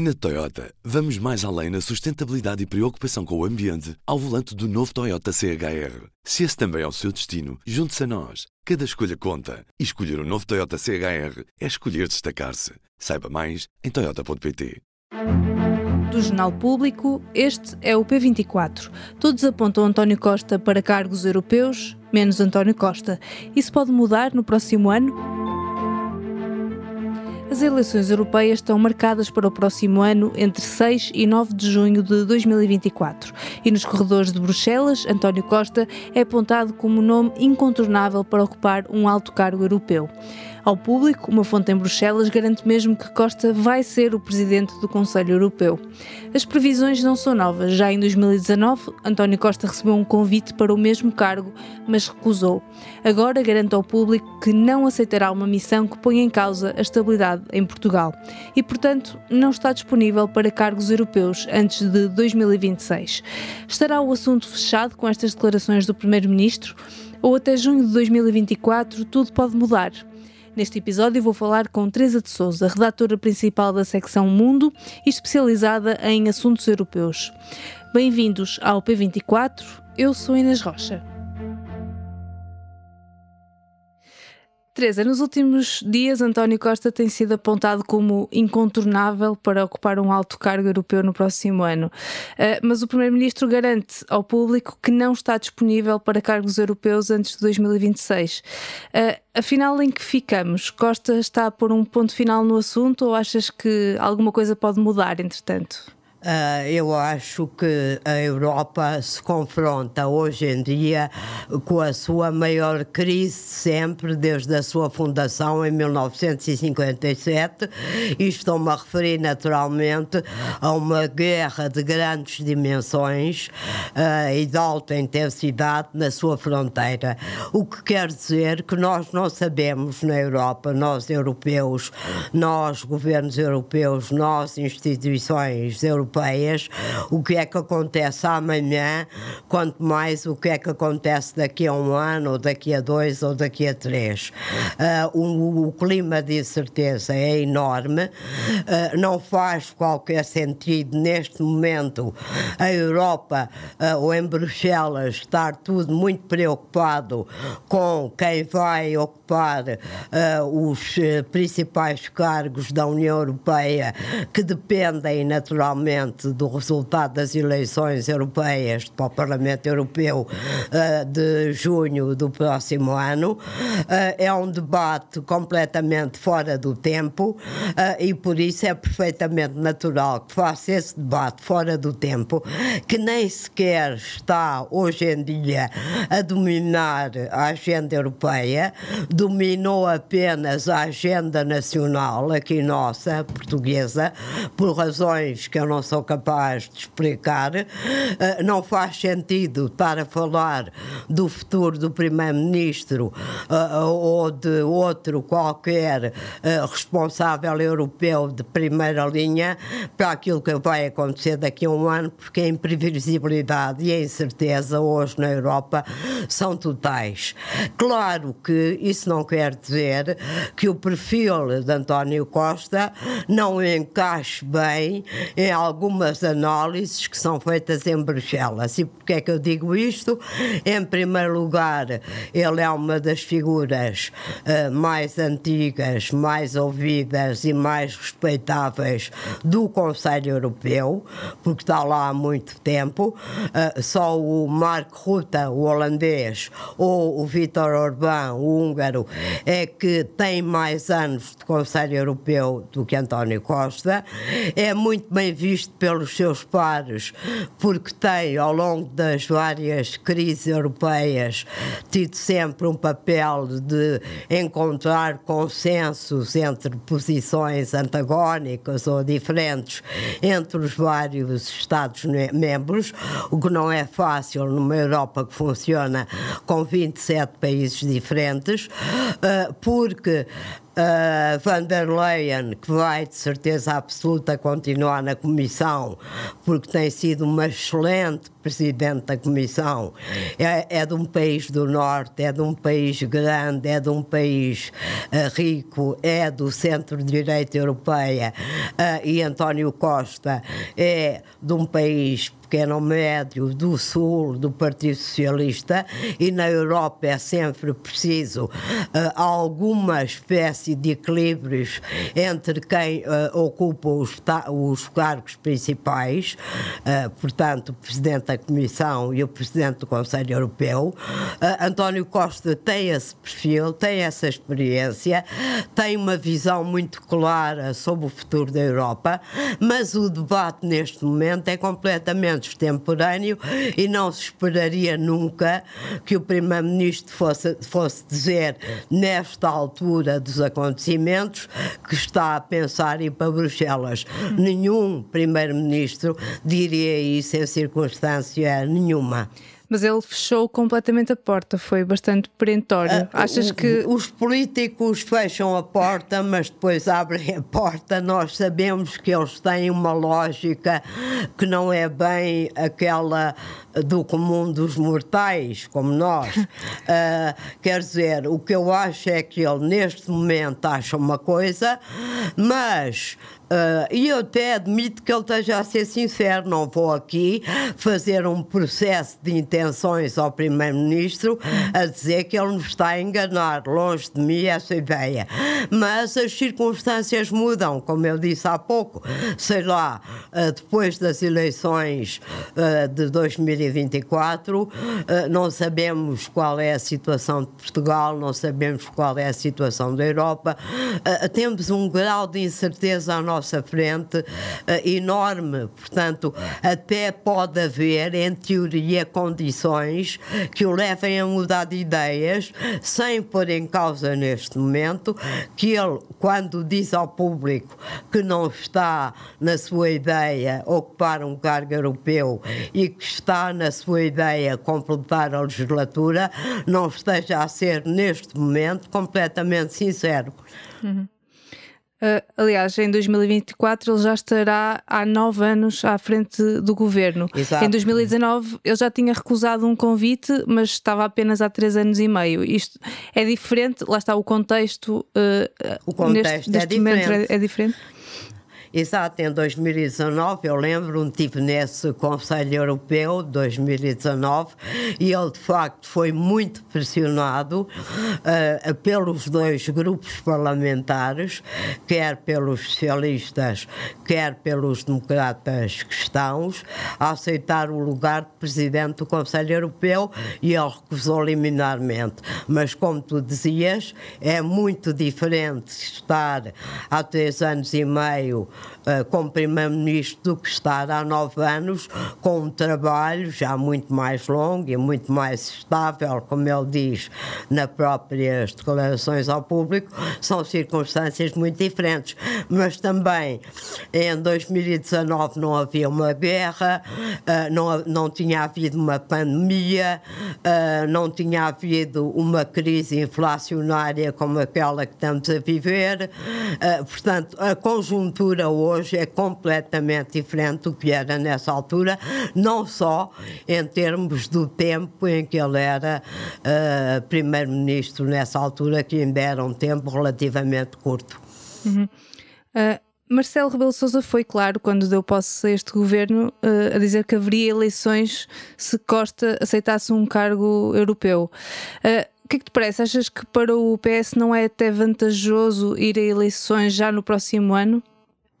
Na Toyota, vamos mais além na sustentabilidade e preocupação com o ambiente ao volante do novo Toyota CHR. Se esse também é o seu destino, junte-se a nós. Cada escolha conta. E escolher o um novo Toyota CHR é escolher destacar-se. Saiba mais em Toyota.pt. Do Jornal Público, este é o P24. Todos apontam António Costa para cargos europeus, menos António Costa. Isso pode mudar no próximo ano? As eleições europeias estão marcadas para o próximo ano, entre 6 e 9 de junho de 2024. E nos corredores de Bruxelas, António Costa é apontado como nome incontornável para ocupar um alto cargo europeu. Ao público, uma fonte em Bruxelas garante mesmo que Costa vai ser o presidente do Conselho Europeu. As previsões não são novas. Já em 2019, António Costa recebeu um convite para o mesmo cargo, mas recusou. Agora garante ao público que não aceitará uma missão que ponha em causa a estabilidade em Portugal e, portanto, não está disponível para cargos europeus antes de 2026. Estará o assunto fechado com estas declarações do Primeiro-Ministro? Ou até junho de 2024 tudo pode mudar? Neste episódio vou falar com Teresa de Souza, redatora principal da secção Mundo e especializada em assuntos europeus. Bem-vindos ao P24, eu sou Inês Rocha. Teresa, nos últimos dias António Costa tem sido apontado como incontornável para ocupar um alto cargo europeu no próximo ano. Uh, mas o Primeiro-Ministro garante ao público que não está disponível para cargos europeus antes de 2026. Uh, afinal, em que ficamos? Costa está a pôr um ponto final no assunto ou achas que alguma coisa pode mudar entretanto? Uh, eu acho que a Europa se confronta hoje em dia com a sua maior crise sempre, desde a sua fundação em 1957, e estou-me a referir naturalmente a uma guerra de grandes dimensões uh, e de alta intensidade na sua fronteira. O que quer dizer que nós não sabemos na Europa, nós europeus, nós governos europeus, nós instituições europeias, europeias, o que é que acontece amanhã, quanto mais o que é que acontece daqui a um ano, ou daqui a dois, ou daqui a três. Uh, o, o, clima de incerteza é enorme, uh, não faz qualquer sentido neste momento a Europa uh, ou em Bruxelas estar tudo muito preocupado com quem vai ocupar os principais cargos da União Europeia que dependem naturalmente do resultado das eleições europeias para o Parlamento Europeu uh, de junho do próximo ano. Uh, é um debate completamente fora do tempo uh, e por isso é perfeitamente natural que faça esse debate fora do tempo, que nem sequer está hoje em dia a dominar a agenda europeia, dominou apenas a agenda nacional, aqui nossa, portuguesa, por razões que eu não sou capaz de explicar. Uh, não faz sentido estar a falar do futuro do Primeiro-Ministro uh, ou de outro qualquer uh, responsável europeu de primeira linha para aquilo que vai acontecer daqui a um ano, porque a imprevisibilidade e a incerteza hoje na Europa são totais. Claro que isso não quer dizer que o perfil de António Costa não encaixe bem em algum algumas análises que são feitas em Bruxelas. E porquê é que eu digo isto? Em primeiro lugar, ele é uma das figuras uh, mais antigas, mais ouvidas e mais respeitáveis do Conselho Europeu, porque está lá há muito tempo. Uh, só o Mark Rutte, o holandês, ou o Vítor Orbán, o húngaro, é que tem mais anos de Conselho Europeu do que António Costa. É muito bem visto visto pelos seus pares, porque tem, ao longo das várias crises europeias, tido sempre um papel de encontrar consensos entre posições antagónicas ou diferentes entre os vários Estados-membros, o que não é fácil numa Europa que funciona com 27 países diferentes, eh, porque uh, van der Leyen, que vai de certeza absoluta continuar na Comissão, porque tem sido uma excelente presidente da Comissão. É, é de um país do Norte, é de um país grande, é de um país uh, rico, é do centro-direita europeia uh, e António Costa é de um país pequeno médio do Sul do Partido Socialista e na Europa é sempre preciso uh, alguma espécie de equilíbrios entre quem uh, ocupa os, os, cargos principais, uh, portanto, o Presidente da Comissão e o Presidente do Conselho Europeu. António Costa tem esse perfil, tem essa experiência, tem uma visão muito clara sobre o futuro da Europa, mas o debate neste momento é completamente extemporâneo e não se esperaria nunca que o Primeiro-Ministro fosse, fosse dizer, nesta altura dos acontecimentos, que está a pensar ir para Bruxelas. Nenhum Primeiro-Ministro diria isso em circunstância nenhuma mas ele fechou completamente a porta, foi bastante perentório. Uh, Achas que. Os políticos fecham a porta, mas depois abrem a porta. Nós sabemos que eles têm uma lógica que não é bem aquela do comum dos mortais, como nós. Uh, quer dizer, o que eu acho é que ele neste momento acha uma coisa, mas Uh, e eu até admito que ele esteja a ser sincero, não vou aqui fazer um processo de intenções ao Primeiro-Ministro a dizer que ele nos está a enganar, longe de mim essa ideia. Mas as circunstâncias mudam, como eu disse há pouco, sei lá, uh, depois das eleições uh, de 2024, não sabemos qual é a situação de Portugal, não sabemos qual é a situação da Europa, temos um grau de incerteza à nossa frente enorme. Portanto, até pode haver, em teoria, condições que o levem a mudar de ideias, sem pôr em causa neste momento que ele, quando diz ao público que não está na sua ideia ocupar um cargo europeu e que está na sua ideia completar a legislatura, não esteja a ser, neste momento, completamente sincero. Uhum. Uh, aliás, em 2024 ele já estará há nove anos à frente do governo. Exato. Em 2019 ele já tinha recusado um convite, mas estava apenas há três anos e meio. Isto é diferente, lá está o contexto. Uh, o contexto neste, neste é, diferente. É, é diferente. Exato, em 2019, eu lembro-me, estive nesse Conselho Europeu de 2019 e ele de facto foi muito pressionado uh, pelos dois grupos parlamentares, quer pelos socialistas, quer pelos democratas cristãos, a aceitar o lugar de presidente do Conselho Europeu e ele recusou liminarmente. Mas, como tu dizias, é muito diferente estar há três anos e meio uh, como Primeiro-Ministro do que estar há nove anos com um trabalho já muito mais longo e muito mais estável, como ele diz nas próprias declarações ao público, são circunstâncias muito diferentes. Mas também em 2019 não havia uma guerra, uh, não, não tinha havido uma pandemia, uh, não tinha havido uma crise inflacionária como aquela que estamos a viver. portanto, a conjuntura hoje é completamente diferente do que era nessa altura, não só em termos do tempo em que ele era uh, primeiro-ministro nessa altura, que ainda era um tempo relativamente curto. Uhum. Uh, Marcelo Rebelo Sousa foi claro quando deu posse a este governo uh, a dizer que haveria eleições se Costa aceitasse um cargo europeu. Uh, o que é que te parece? Achas que para o PS não é até vantajoso ir a eleições já no próximo ano?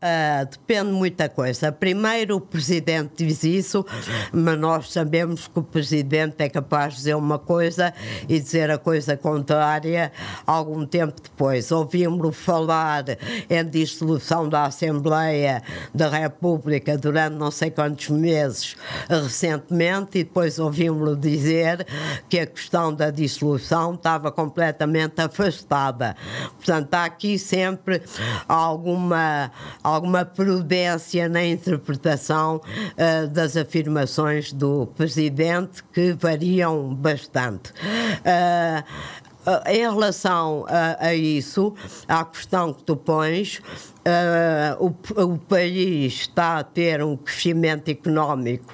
Uh, depende de muita coisa. Primeiro, o presidente diz isso, mas nós sabemos que o presidente é capaz de dizer uma coisa e dizer a coisa contrária algum tempo depois. Ouvimos-lo falar em dissolução da Assembleia da República durante não sei quantos meses recentemente e depois ouvimos-lo dizer que a questão da dissolução estava completamente afastada. Portanto, há aqui sempre alguma alguma prudência na interpretação uh, das afirmações do presidente que variam bastante. Uh, em relação a, a, isso, à questão que tu pões, uh, o, o, país está a ter um crescimento económico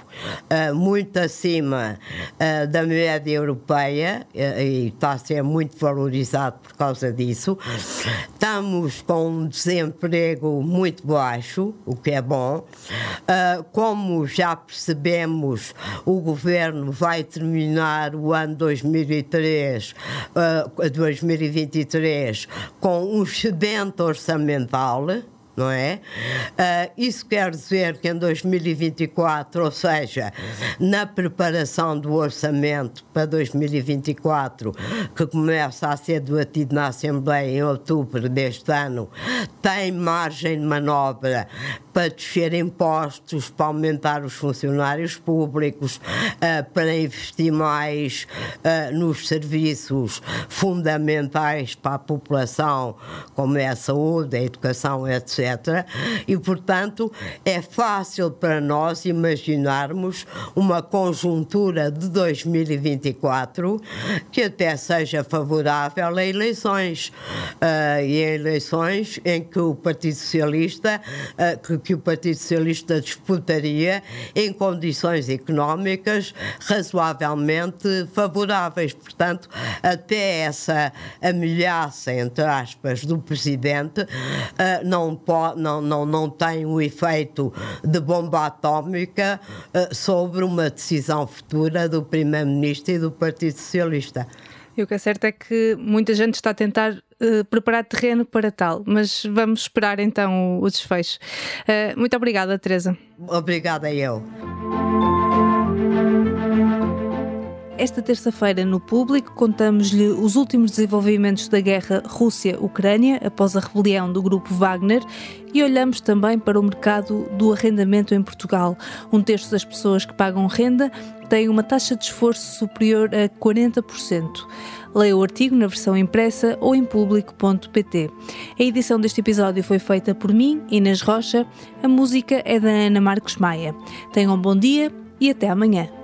uh, muito acima uh, da média europeia e está a ser muito valorizado por causa disso. Estamos com um desemprego muito baixo, o que é bom. como já percebemos, o governo vai terminar o ano 2003, 2023 com um excedente orçamental não é? Uh, isso quer dizer que em 2024, ou seja, na preparação do orçamento para 2024, que começa a ser debatido na Assembleia em outubro deste ano, tem margem de manobra para descer impostos, para aumentar os funcionários públicos, uh, para investir mais uh, nos serviços fundamentais para a população, como é a saúde, a educação, etc. E, portanto, é fácil para nós imaginarmos uma conjuntura de 2024 que até seja favorável a eleições. Uh, e a eleições em que o Partido Socialista, que, que o Partido Socialista disputaria em condições económicas razoavelmente favoráveis. Portanto, até essa ameaça, entre aspas, do Presidente uh, não pode não, não, não tem o efeito de bomba atómica uh, sobre uma decisão futura do Primeiro-Ministro e do Partido Socialista. E o que é certo é que muita gente está a tentar uh, preparar terreno para tal, mas vamos esperar então o, o desfecho. Uh, muito obrigada, Teresa. Obrigada eu. Esta terça-feira, no público, contamos-lhe os últimos desenvolvimentos da guerra Rússia-Ucrânia após a rebelião do grupo Wagner e olhamos também para o mercado do arrendamento em Portugal. Um terço das pessoas que pagam renda tem uma taxa de esforço superior a 40%. Leia o artigo na versão impressa ou em público.pt. A edição deste episódio foi feita por mim, Inês Rocha. A música é da Ana Marcos Maia. Tenham um bom dia e até amanhã.